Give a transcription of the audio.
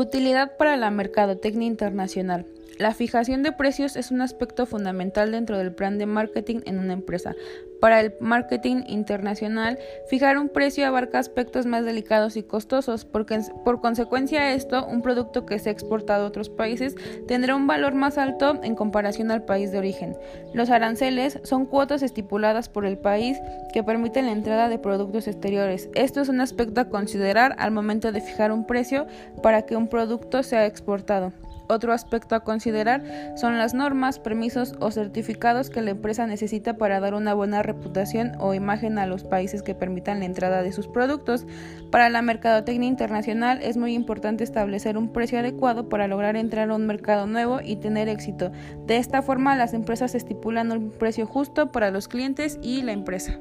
Utilidad para la mercadotecnia internacional. La fijación de precios es un aspecto fundamental dentro del plan de marketing en una empresa. Para el marketing internacional, fijar un precio abarca aspectos más delicados y costosos, porque por consecuencia esto, un producto que sea exportado a otros países tendrá un valor más alto en comparación al país de origen. Los aranceles son cuotas estipuladas por el país que permiten la entrada de productos exteriores. Esto es un aspecto a considerar al momento de fijar un precio para que un producto sea exportado. Otro aspecto a considerar son las normas, permisos o certificados que la empresa necesita para dar una buena reputación o imagen a los países que permitan la entrada de sus productos. Para la mercadotecnia internacional es muy importante establecer un precio adecuado para lograr entrar a un mercado nuevo y tener éxito. De esta forma las empresas estipulan un precio justo para los clientes y la empresa.